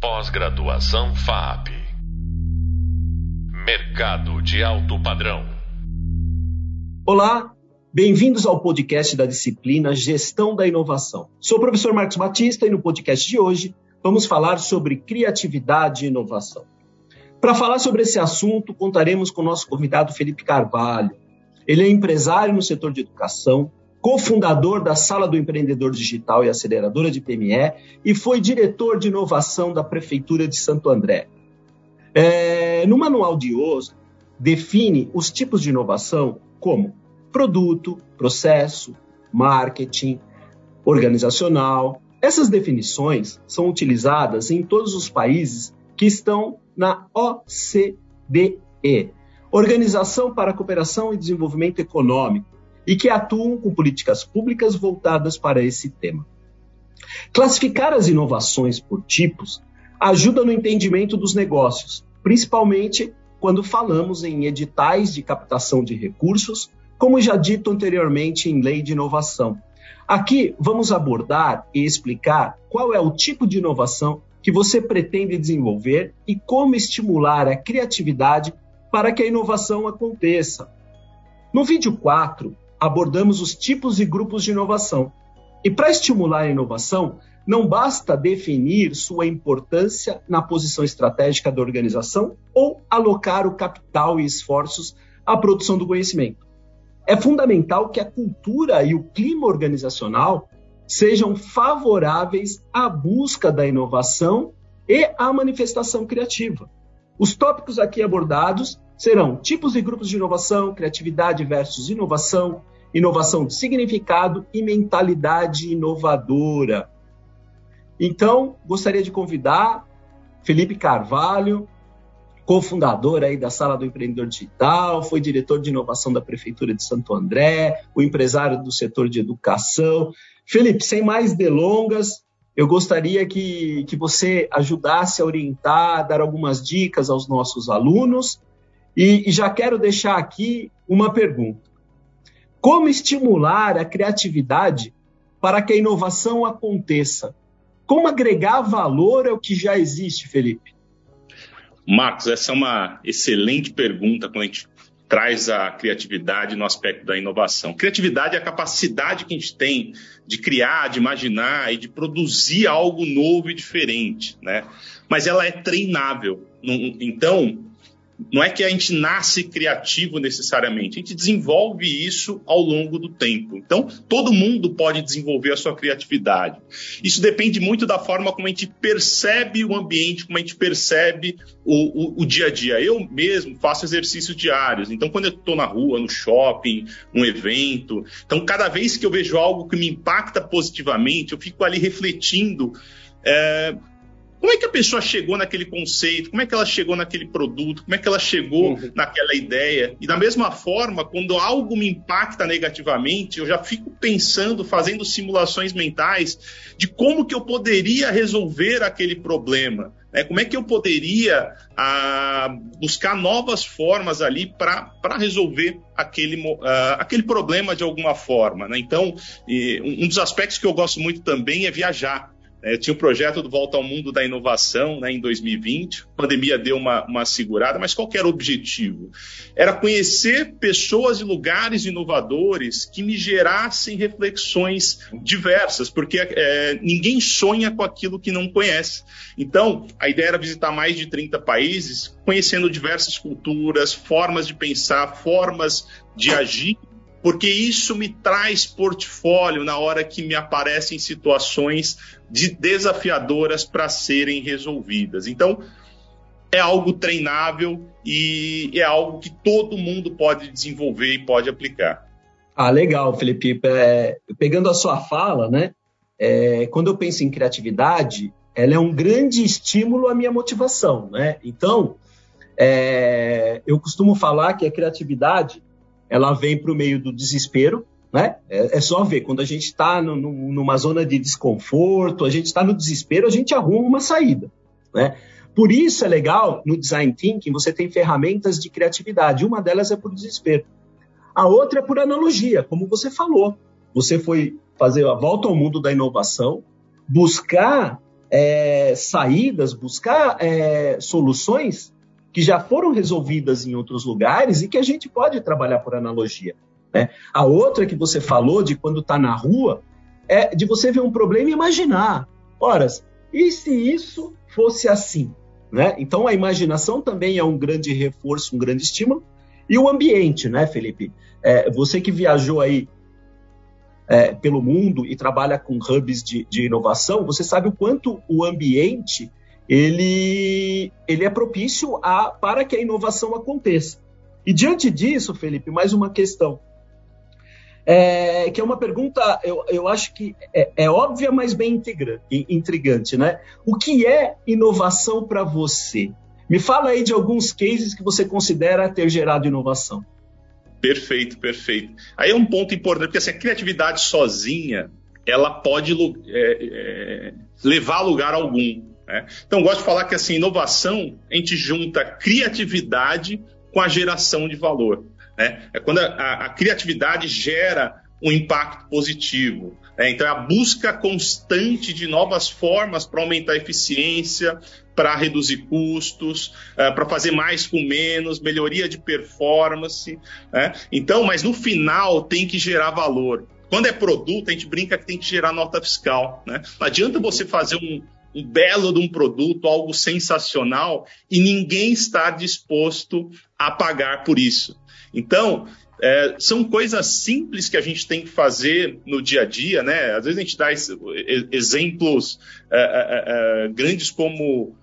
Pós-graduação FAP. Mercado de alto padrão. Olá, bem-vindos ao podcast da disciplina Gestão da Inovação. Sou o professor Marcos Batista e no podcast de hoje vamos falar sobre criatividade e inovação. Para falar sobre esse assunto, contaremos com o nosso convidado Felipe Carvalho. Ele é empresário no setor de educação, cofundador da Sala do Empreendedor Digital e aceleradora de PME e foi diretor de inovação da Prefeitura de Santo André. É, no manual de OSO, define os tipos de inovação como produto, processo, marketing, organizacional. Essas definições são utilizadas em todos os países que estão na OCDE, Organização para a Cooperação e Desenvolvimento Econômico, e que atuam com políticas públicas voltadas para esse tema. Classificar as inovações por tipos ajuda no entendimento dos negócios, principalmente quando falamos em editais de captação de recursos, como já dito anteriormente em lei de inovação. Aqui vamos abordar e explicar qual é o tipo de inovação que você pretende desenvolver e como estimular a criatividade para que a inovação aconteça. No vídeo 4, abordamos os tipos e grupos de inovação. E para estimular a inovação, não basta definir sua importância na posição estratégica da organização ou alocar o capital e esforços à produção do conhecimento. É fundamental que a cultura e o clima organizacional sejam favoráveis à busca da inovação e à manifestação criativa. Os tópicos aqui abordados serão tipos e grupos de inovação, criatividade versus inovação, inovação de significado e mentalidade inovadora. Então, gostaria de convidar Felipe Carvalho, cofundador aí da Sala do Empreendedor Digital, foi diretor de inovação da Prefeitura de Santo André, o empresário do setor de educação. Felipe, sem mais delongas, eu gostaria que, que você ajudasse a orientar, dar algumas dicas aos nossos alunos. E, e já quero deixar aqui uma pergunta. Como estimular a criatividade para que a inovação aconteça? Como agregar valor ao que já existe, Felipe? Marcos, essa é uma excelente pergunta quando a gente traz a criatividade no aspecto da inovação. Criatividade é a capacidade que a gente tem de criar, de imaginar e de produzir algo novo e diferente, né? Mas ela é treinável. Então, não é que a gente nasce criativo necessariamente, a gente desenvolve isso ao longo do tempo. Então, todo mundo pode desenvolver a sua criatividade. Isso depende muito da forma como a gente percebe o ambiente, como a gente percebe o, o, o dia a dia. Eu mesmo faço exercícios diários, então, quando eu estou na rua, no shopping, um evento, então, cada vez que eu vejo algo que me impacta positivamente, eu fico ali refletindo. É, como é que a pessoa chegou naquele conceito? Como é que ela chegou naquele produto? Como é que ela chegou uhum. naquela ideia? E da mesma forma, quando algo me impacta negativamente, eu já fico pensando, fazendo simulações mentais de como que eu poderia resolver aquele problema. Né? Como é que eu poderia ah, buscar novas formas ali para resolver aquele, ah, aquele problema de alguma forma? Né? Então, um dos aspectos que eu gosto muito também é viajar. É, tinha o um projeto do Volta ao Mundo da Inovação né, em 2020, a pandemia deu uma, uma segurada, mas qual era o objetivo? Era conhecer pessoas e lugares inovadores que me gerassem reflexões diversas, porque é, ninguém sonha com aquilo que não conhece. Então, a ideia era visitar mais de 30 países, conhecendo diversas culturas, formas de pensar, formas de agir porque isso me traz portfólio na hora que me aparecem situações de desafiadoras para serem resolvidas. Então, é algo treinável e é algo que todo mundo pode desenvolver e pode aplicar. Ah, legal, Felipe. É, pegando a sua fala, né? É, quando eu penso em criatividade, ela é um grande estímulo à minha motivação, né? Então, é, eu costumo falar que a criatividade ela vem para o meio do desespero, né? É, é, só ver, quando a gente está numa zona de desconforto, a gente está no desespero, a gente arruma uma saída, né? Por isso é legal, no Design Thinking, você tem ferramentas de criatividade. Uma delas é por desespero. A outra é por analogia, como você falou. Você foi fazer a volta ao mundo da inovação, buscar é, saídas, buscar é, soluções que já foram resolvidas em outros lugares e que a gente pode trabalhar por analogia. Né? A outra que você falou de quando está na rua é de você ver um problema e imaginar. Ora, e se isso fosse assim? Né? Então a imaginação também é um grande reforço, um grande estímulo. E o ambiente, né, Felipe? É, você que viajou aí é, pelo mundo e trabalha com hubs de, de, inovação, você sabe o quanto o ambiente ele, ele é propício a, para que a inovação aconteça. E diante disso, Felipe, mais uma questão. É, que é uma pergunta, eu, eu acho que é, é óbvia, mas bem integra, intrigante, né? O que é inovação para você? Me fala aí de alguns cases que você considera ter gerado inovação. Perfeito, perfeito. Aí é um ponto importante, porque assim, a criatividade sozinha, ela pode é, é, levar a lugar algum. Né? Então, gosto de falar que assim, inovação, a gente junta criatividade com a geração de valor. Né? É quando a, a, a criatividade gera um impacto positivo. Né? Então, é a busca constante de novas formas para aumentar a eficiência, para reduzir custos, uh, para fazer mais com menos, melhoria de performance. Né? Então, mas no final tem que gerar valor. Quando é produto, a gente brinca que tem que gerar nota fiscal. Né? Não adianta você fazer um, um belo de um produto, algo sensacional, e ninguém está disposto a pagar por isso. Então, é, são coisas simples que a gente tem que fazer no dia a dia, né? Às vezes a gente dá exemplos é, é, é, grandes como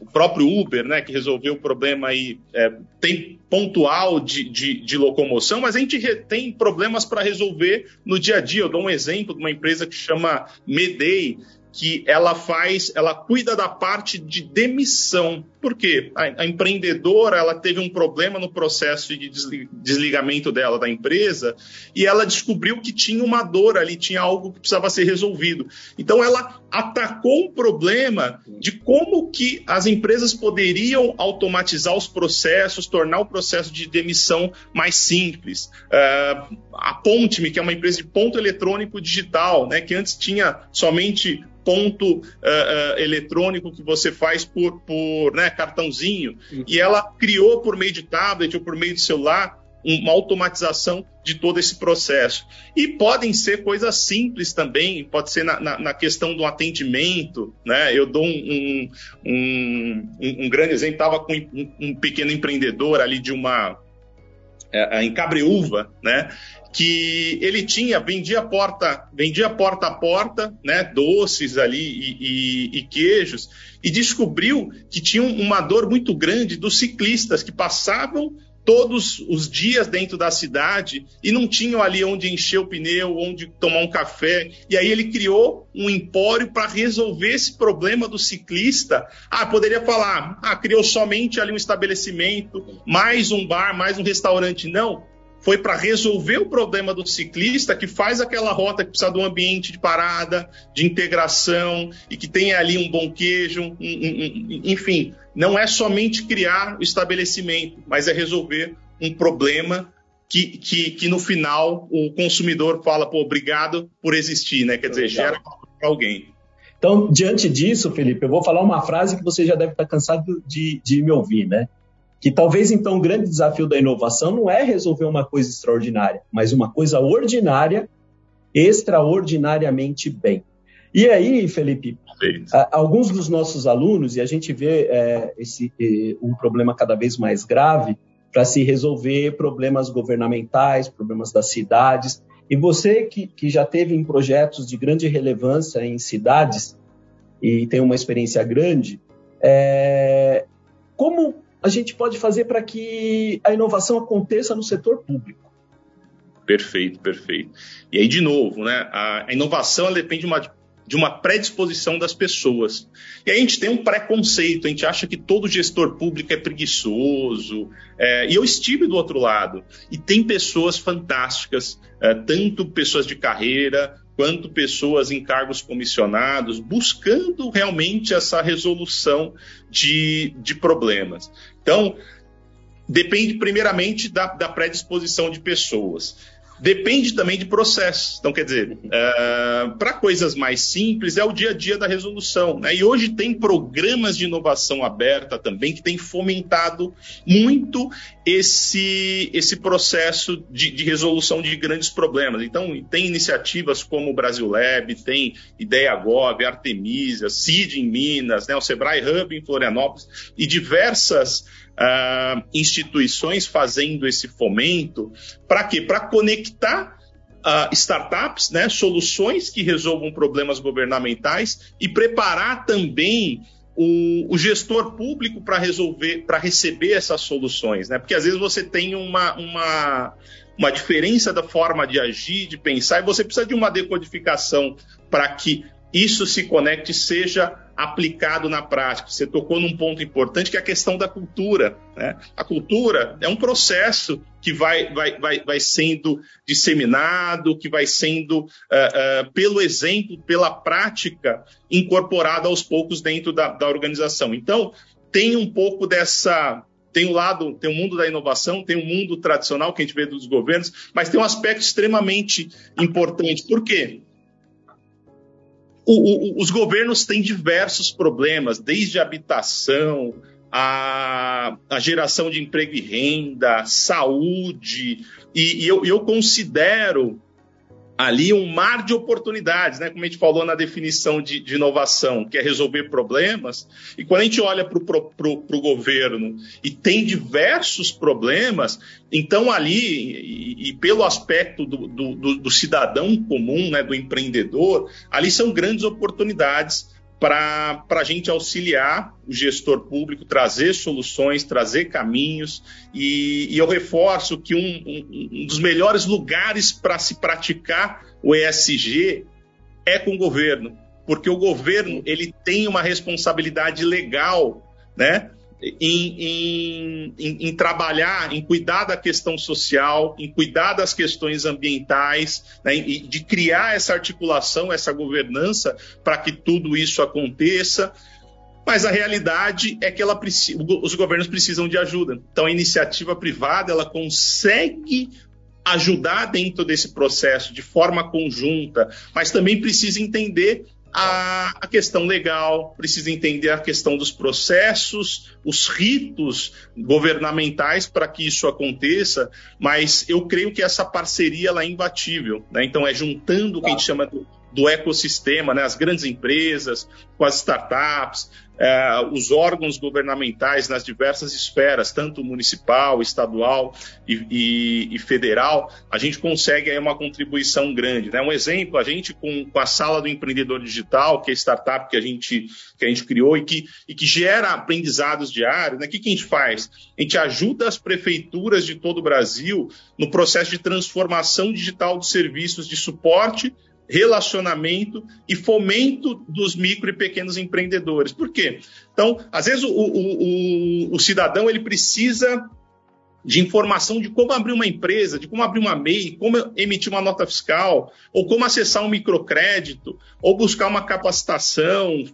o próprio Uber, né, que resolveu o problema aí, é, tem pontual de, de, de, locomoção, mas a gente tem problemas para resolver no dia a dia. Eu dou um exemplo de uma empresa que chama Medei, que ela faz, ela cuida da parte de demissão. Por quê? A, a, empreendedora ela teve um problema no processo de desligamento dela da empresa e ela descobriu que tinha uma dor ali, tinha algo que precisava ser resolvido. Então ela atacou um problema de como que as empresas poderiam automatizar os processos, tornar o processo de demissão mais simples. Uh, a Ponte-me, que é uma empresa de ponto eletrônico digital, né, que antes tinha somente ponto uh, uh, eletrônico que você faz por, por né, cartãozinho. Uhum. E ela criou por meio de tablet ou por meio de celular uma automatização de todo esse processo. E podem ser coisas simples também, pode ser na, na, na questão do atendimento, né? Eu dou um, um, um, um grande exemplo, estava com um, pequeno empreendedor ali de uma é, em Cabreúva, né? que ele tinha, vendia porta, vendia porta a porta, né, doces ali e, e, e, queijos, e descobriu que tinha uma dor muito grande dos ciclistas que passavam todos os dias dentro da cidade e não tinham ali onde encher o pneu, onde tomar um café. E aí ele criou um empório para resolver esse problema do ciclista. Ah, poderia falar, ah, criou somente ali um estabelecimento, mais um bar, mais um restaurante. Não foi para resolver o problema do ciclista que faz aquela rota que precisa de um ambiente de parada, de integração e que tenha ali um bom queijo, um, um, um, enfim, não é somente criar o estabelecimento, mas é resolver um problema que, que, que no final o consumidor fala, pô, obrigado por existir, né? Quer dizer, gera para alguém. Então, diante disso, Felipe, eu vou falar uma frase que você já deve estar cansado de, de me ouvir, né? Que talvez então o grande desafio da inovação não é resolver uma coisa extraordinária, mas uma coisa ordinária extraordinariamente bem. E aí, Felipe, alguns dos nossos alunos, e a gente vê é, esse, um problema cada vez mais grave para se resolver problemas governamentais, problemas das cidades. E você que, que já teve em projetos de grande relevância em cidades e tem uma experiência grande, é, como a gente pode fazer para que a inovação aconteça no setor público? Perfeito, perfeito. E aí, de novo, né, a, inovação depende de uma, de uma predisposição das pessoas. E aí a gente tem um preconceito, a gente acha que todo gestor público é preguiçoso. É, e eu estive do outro lado. E tem pessoas fantásticas, é, tanto pessoas de carreira, quanto pessoas em cargos comissionados, buscando realmente essa resolução de, de problemas. Então, depende primeiramente da, da predisposição de pessoas. Depende também de processos. Então, quer dizer, uh, para coisas mais simples, é o dia a dia da resolução. Né? E hoje tem programas de inovação aberta também que têm fomentado muito esse, esse processo de, de, resolução de grandes problemas. Então, tem iniciativas como o Brasil Lab, tem Ideia Gov, Artemisia, CID em Minas, né? o Sebrae Hub em Florianópolis e diversas uh, instituições fazendo esse fomento. Para quê? Para conectar uh, startups, né, soluções que resolvam problemas governamentais e preparar também o, o gestor público para resolver, para receber essas soluções, né? Porque às vezes você tem uma, uma, uma diferença da forma de agir, de pensar, e você precisa de uma decodificação para que isso se conecte seja aplicado na prática. Você tocou num ponto importante que é a questão da cultura. Né? A cultura é um processo que vai, vai, vai, vai sendo disseminado, que vai sendo, uh, uh, pelo exemplo, pela prática, incorporado aos poucos dentro da, da organização. Então, tem um pouco dessa tem um lado, tem o um mundo da inovação, tem o um mundo tradicional que a gente vê dos governos, mas tem um aspecto extremamente importante. Por quê? O, o, os governos têm diversos problemas, desde habitação, a, a, geração de emprego e renda, saúde, e, e eu, eu, considero ali um mar de oportunidades, né? Como a gente falou na definição de, de inovação, que é resolver problemas. E quando a gente olha para o governo e tem diversos problemas, então ali, e, e pelo aspecto do, do, do, cidadão comum, né, do empreendedor, ali são grandes oportunidades para a gente auxiliar o gestor público, trazer soluções, trazer caminhos. E, e eu reforço que um, um, um dos melhores lugares para se praticar o ESG é com o governo, porque o governo ele tem uma responsabilidade legal, né? Em, em, em, trabalhar, em cuidar da questão social, em cuidar das questões ambientais, né, de criar essa articulação, essa governança para que tudo isso aconteça. Mas a realidade é que ela, os governos precisam de ajuda. Então, a iniciativa privada ela consegue ajudar dentro desse processo de forma conjunta, mas também precisa entender a, a, questão legal, precisa entender a questão dos processos, os ritos governamentais para que isso aconteça, mas eu creio que essa parceria ela é imbatível. Né? Então, é juntando o que a gente chama do, do ecossistema, né? as grandes empresas, com as startups, é, os órgãos governamentais nas diversas esferas, tanto municipal, estadual e, e, e federal, a gente consegue aí uma contribuição grande. Né? Um exemplo, a gente com, com, a Sala do Empreendedor Digital, que é a startup que a gente, que a gente criou e que, e que gera aprendizados diários, né? o que, que a gente faz? A gente ajuda as prefeituras de todo o Brasil no processo de transformação digital dos serviços de suporte relacionamento e fomento dos micro e pequenos empreendedores. Por quê? Então, às vezes o, o, o, o cidadão ele precisa de informação de como abrir uma empresa, de como abrir uma MEI, como emitir uma nota fiscal, ou como acessar um microcrédito, ou buscar uma capacitação,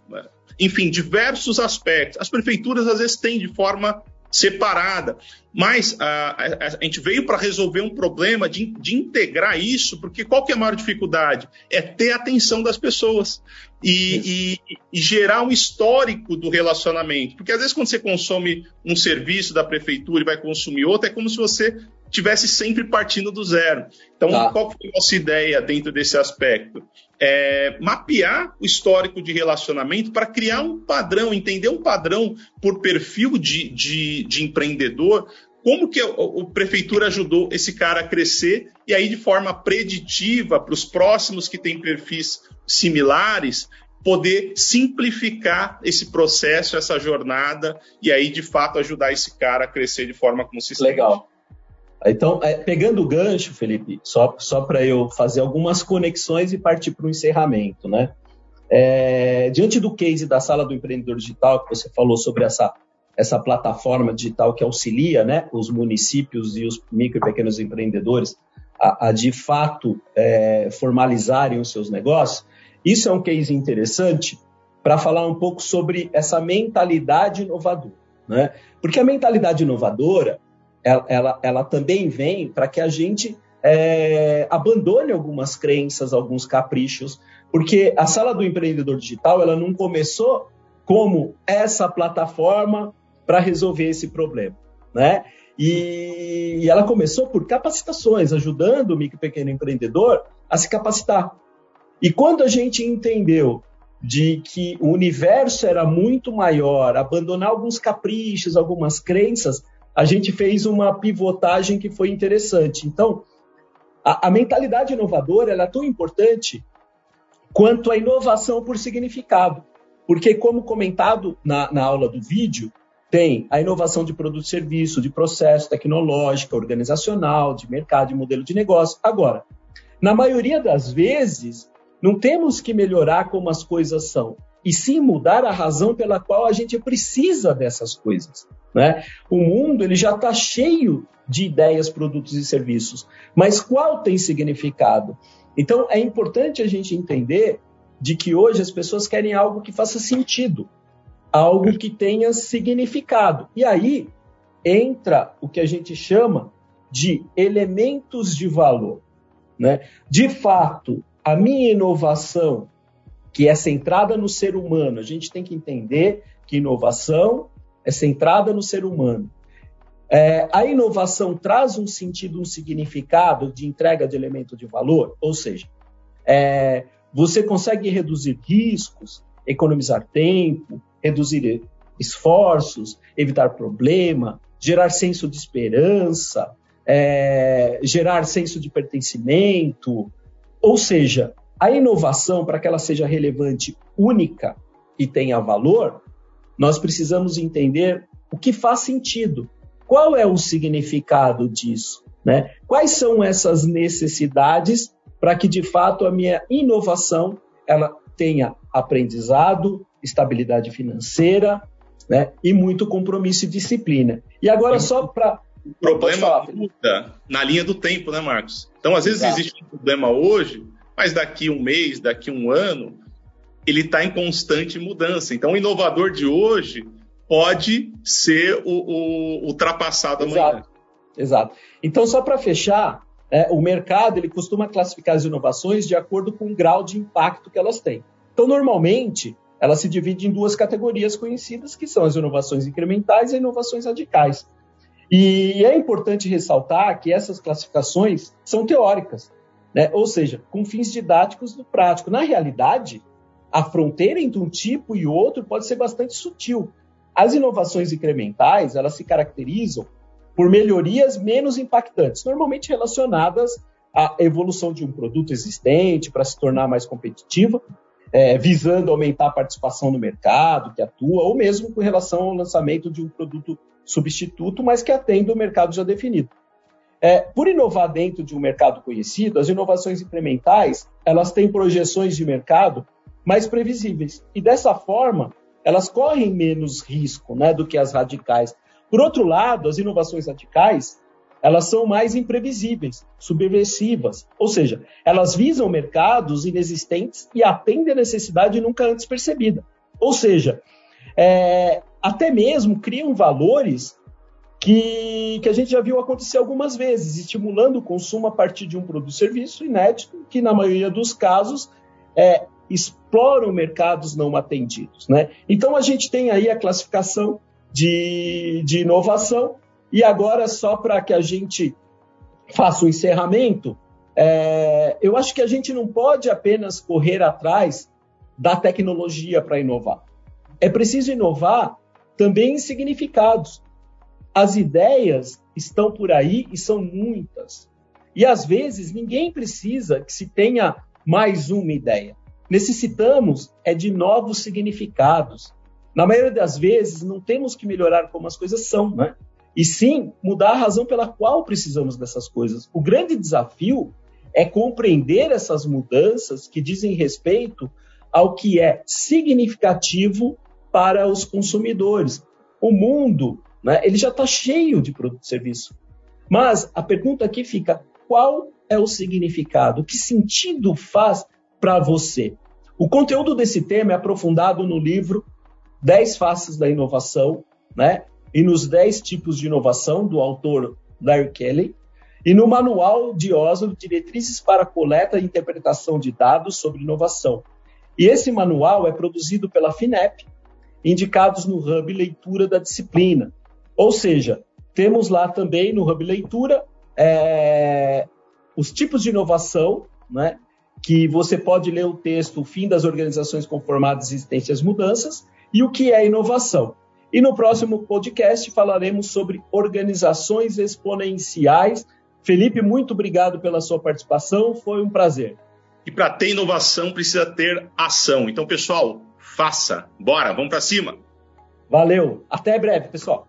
enfim, diversos aspectos. As prefeituras às vezes têm de forma separada. Mas a, a, a gente veio para resolver um problema de, de, integrar isso, porque qual que é a maior dificuldade? É ter a atenção das pessoas e, e, e, gerar um histórico do relacionamento. Porque às vezes quando você consome um serviço da prefeitura e vai consumir outro, é como se você tivesse sempre partindo do zero. Então, tá. qual foi a nossa ideia dentro desse aspecto? É, mapear o histórico de relacionamento para criar um padrão, entender um padrão por perfil de, de, de empreendedor, como que a, a, prefeitura ajudou esse cara a crescer e aí de forma preditiva para os próximos que têm perfis similares poder simplificar esse processo, essa jornada e aí de fato ajudar esse cara a crescer de forma consistente. Legal. Então, é, pegando o gancho, Felipe, só, só para eu fazer algumas conexões e partir para o encerramento, né? É, diante do case da sala do empreendedor digital, que você falou sobre essa, essa plataforma digital que auxilia né, os municípios e os micro e pequenos empreendedores a, a de fato é, formalizarem os seus negócios, isso é um case interessante para falar um pouco sobre essa mentalidade inovadora. Né? Porque a mentalidade inovadora ela, ela, ela também vem para que a gente é, abandone algumas crenças, alguns caprichos, porque a sala do empreendedor digital ela não começou como essa plataforma para resolver esse problema, né? E, ela começou por capacitações, ajudando o micro e pequeno empreendedor a se capacitar. E quando a gente entendeu de que o universo era muito maior, abandonar alguns caprichos, algumas crenças, a gente fez uma pivotagem que foi interessante. Então, a, a mentalidade inovadora é tão importante quanto a inovação por significado. Porque, como comentado na, na aula do vídeo, tem a inovação de produto e serviço, de processo, tecnológica, organizacional, de mercado, de modelo de negócio. Agora, na maioria das vezes, não temos que melhorar como as coisas são, e sim mudar a razão pela qual a gente precisa dessas coisas. Né? O mundo ele já está cheio de ideias, produtos e serviços, mas qual tem significado? Então é importante a gente entender de que hoje as pessoas querem algo que faça sentido, algo que tenha significado. E aí entra o que a gente chama de elementos de valor. Né? De fato, a minha inovação, que é centrada no ser humano, a gente tem que entender que inovação é centrada no ser humano. É, a inovação traz um sentido, um significado de entrega de elemento de valor, ou seja, é, você consegue reduzir riscos, economizar tempo, reduzir esforços, evitar problema, gerar senso de esperança, é, gerar senso de pertencimento. Ou seja, a inovação, para que ela seja relevante, única e tenha valor, nós precisamos entender o que faz sentido. Qual é o significado disso? Né? Quais são essas necessidades para que, de fato, a minha inovação ela tenha aprendizado, estabilidade financeira né? e muito compromisso e disciplina. E agora, só para. O problema muda na linha do tempo, né, Marcos? Então, às vezes, Exato. existe um problema hoje, mas daqui um mês, daqui um ano, ele está em constante mudança. Então, o inovador de hoje pode ser o, o ultrapassado amanhã. Exato. Então, só para fechar, é, o mercado ele costuma classificar as inovações de acordo com o grau de impacto que elas têm. Então, normalmente, ela se divide em duas categorias conhecidas, que são as inovações incrementais e inovações radicais. E é importante ressaltar que essas classificações são teóricas, né? ou seja, com fins didáticos do prático. Na realidade, a fronteira entre um tipo e outro pode ser bastante sutil. As inovações incrementais, elas se caracterizam por melhorias menos impactantes, normalmente relacionadas à evolução de um produto existente para se tornar mais competitivo, é, visando aumentar a participação no mercado que atua, ou mesmo com relação ao lançamento de um produto substituto, mas que atenda o mercado já definido. É, por inovar dentro de um mercado conhecido, as inovações incrementais elas têm projeções de mercado mais previsíveis. E dessa forma, elas correm menos risco né, do que as radicais. Por outro lado, as inovações radicais, elas são mais imprevisíveis, subversivas, ou seja, elas visam mercados inexistentes e atendem a necessidade nunca antes percebida. Ou seja, é, até mesmo criam valores que, que a gente já viu acontecer algumas vezes, estimulando o consumo a partir de um produto ou serviço inédito, que na maioria dos casos é, exploram mercados não atendidos. Né? Então, a gente tem aí a classificação de, de inovação, e agora, só para que a gente faça o um encerramento, é, eu acho que a gente não pode apenas correr atrás da tecnologia para inovar. É preciso inovar também em significados. As ideias estão por aí e são muitas. E às vezes ninguém precisa que se tenha mais uma ideia necessitamos é de novos significados. Na maioria das vezes, não temos que melhorar como as coisas são, né? E sim mudar a razão pela qual precisamos dessas coisas. O grande desafio é compreender essas mudanças que dizem respeito ao que é significativo para os consumidores. O mundo, né, ele já está cheio de produto e serviço. Mas a pergunta aqui fica: qual é o significado? Que sentido faz para você. O conteúdo desse tema é aprofundado no livro 10 Faces da Inovação, né? E nos 10 tipos de inovação do autor Larry Kelly. e no Manual de Oslo, Diretrizes para Coleta e Interpretação de Dados sobre Inovação. E esse manual é produzido pela FINEP, indicados no Hub Leitura da disciplina. Ou seja, temos lá também no Hub Leitura é, os tipos de inovação, né, que você pode ler o texto O Fim das Organizações Conformadas, Existências e as Mudanças, e o que é inovação. E no próximo podcast falaremos sobre organizações exponenciais. Felipe, muito obrigado pela sua participação, foi um prazer. E para ter inovação precisa ter ação. Então, pessoal, faça. Bora, vamos para cima. Valeu. Até breve, pessoal.